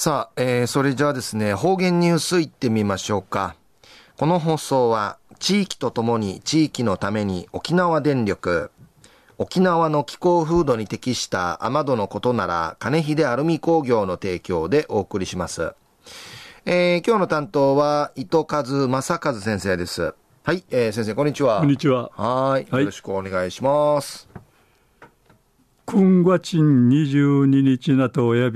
さあ、えー、それじゃあですね、方言ニュースいってみましょうか。この放送は、地域とともに地域のために沖縄電力、沖縄の気候風土に適した雨戸のことなら、金秀アルミ工業の提供でお送りします。えー、今日の担当は、糸数正和先生です。はい、えー、先生、こんにちは。こんにちは。はい。よろしくお願いします。くんがちん22日なとおや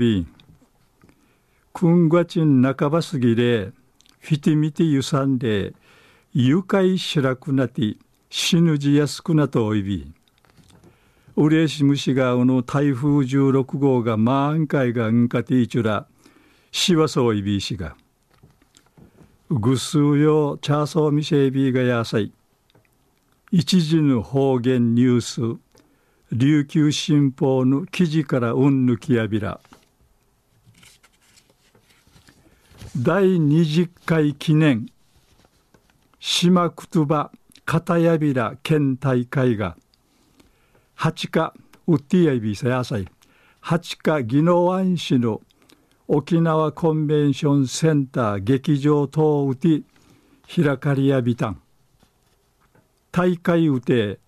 び君がちん半ば過ぎで、フィティミティゆさんで、愉快しらくなて、死ぬじやすくなとおいび。うれしむしがうの台風16号が満開がんかていちゅら、しわそういびしが。ぐすうよ、チャーソーミシェイビーがやさい。一時の方言ニュース、琉球新報の記事からうんぬきやびら。第20回記念島くとば片やびら県大会が八日ウッティアイビサヤサイ八日宜野湾市の沖縄コンベンションセンター劇場等うて開かりやびたん。大会うて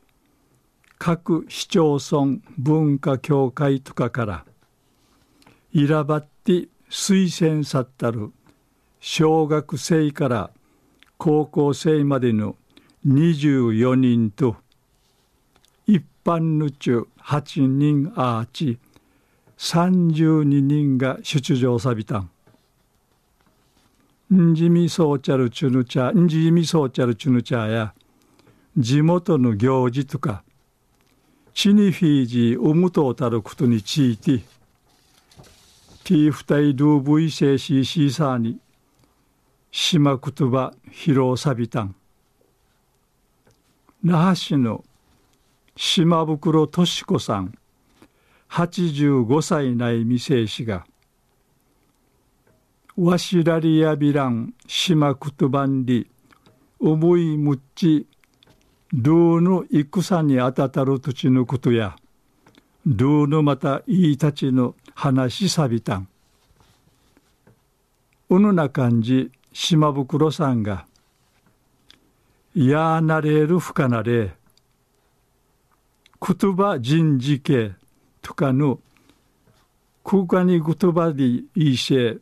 各市町村文化協会とかからいらばって推薦さったる小学生から高校生までの24人と一般の中8人アーチ32人が出場さびたん。んじみそうちゃるチュヌチャんじみそうちゃるチュヌチャや地元の行事とかチニフィージーウムトータルことについてティーフタイドゥーブイセーシーシーサーに島言葉披露サビタン。那覇市の島袋敏子さん85歳内未成氏がわしらりやびらん島言葉んり思いむっちルーの戦にあたたる土地のことやルーのまたいいたちの話さびたんうぬな感じ島袋さんが「やなれるふかなれ」「言葉人事系」とかの空間に言葉でいいし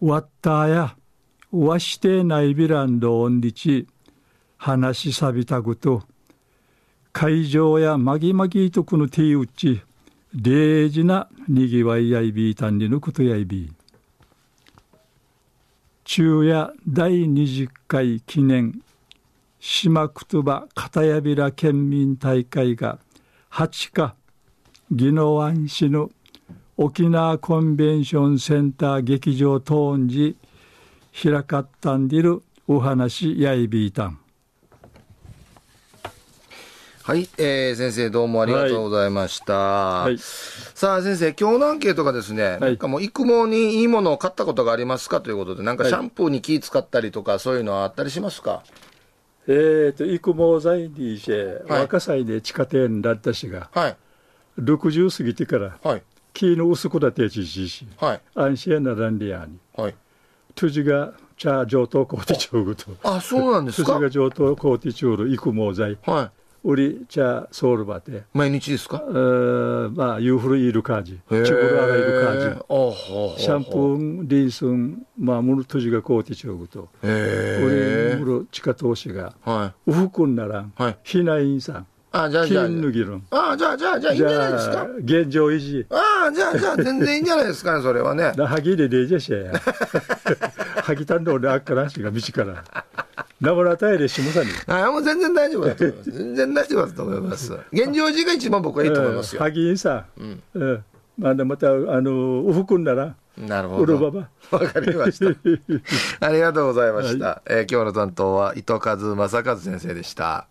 わったやわしてないビランドオンリチ話しさびたぐと会場やまぎまぎとこの手打ち礼事なにぎわいやいびいたんにのことやいびい。昼夜第20回記念島言葉片やびら県民大会が8日宜野湾市の沖縄コンベンションセンター劇場トーン時開かったんでるお話やいびいたん。はい、えー、先生どうもありがとうございました。はい、さあ先生、今日のアンケートがですね、はい、なんかもう育毛にいいものを買ったことがありますかということで、なんかシャンプーに気使ったりとか、そういうのはあったりしますか？えっ、と、育毛剤にして、若さいで地下店だったしが、はい、60過ぎてから、はい、木の薄くだってちしし、はい、安心なランリアに、はい、トゥジが茶上等コーティチュールと、あ、そうなんですか？トゥジが上等コーティチュール、育毛剤。はい売り茶ソウルバテ毎日ですか？まあユーフルイルカー。ジチュグルアライルカージシャンプーリンスンまあムルトジがコーティチョグと。売りムル地下投資が。ウフクンならヒナインさん。あじゃあじゃあ。じゃあ。じゃあじゃあいいんじゃないですか？現状維持。ああじゃあじゃあ全然いいんじゃないですかねそれはね。ハギでレジェシェや。ハギたんで俺あっからしが道から。ナブラタイレしもさに。あもう全然大丈夫だと思います。全然大丈夫だと思います。現状維持が一番僕はいいと思いますよ。ハギさ。うん。うん。まあまたあのおふくんなら。なるほど。わかりました。ありがとうございました。はい、えー、今日の担当は糸数正和先生でした。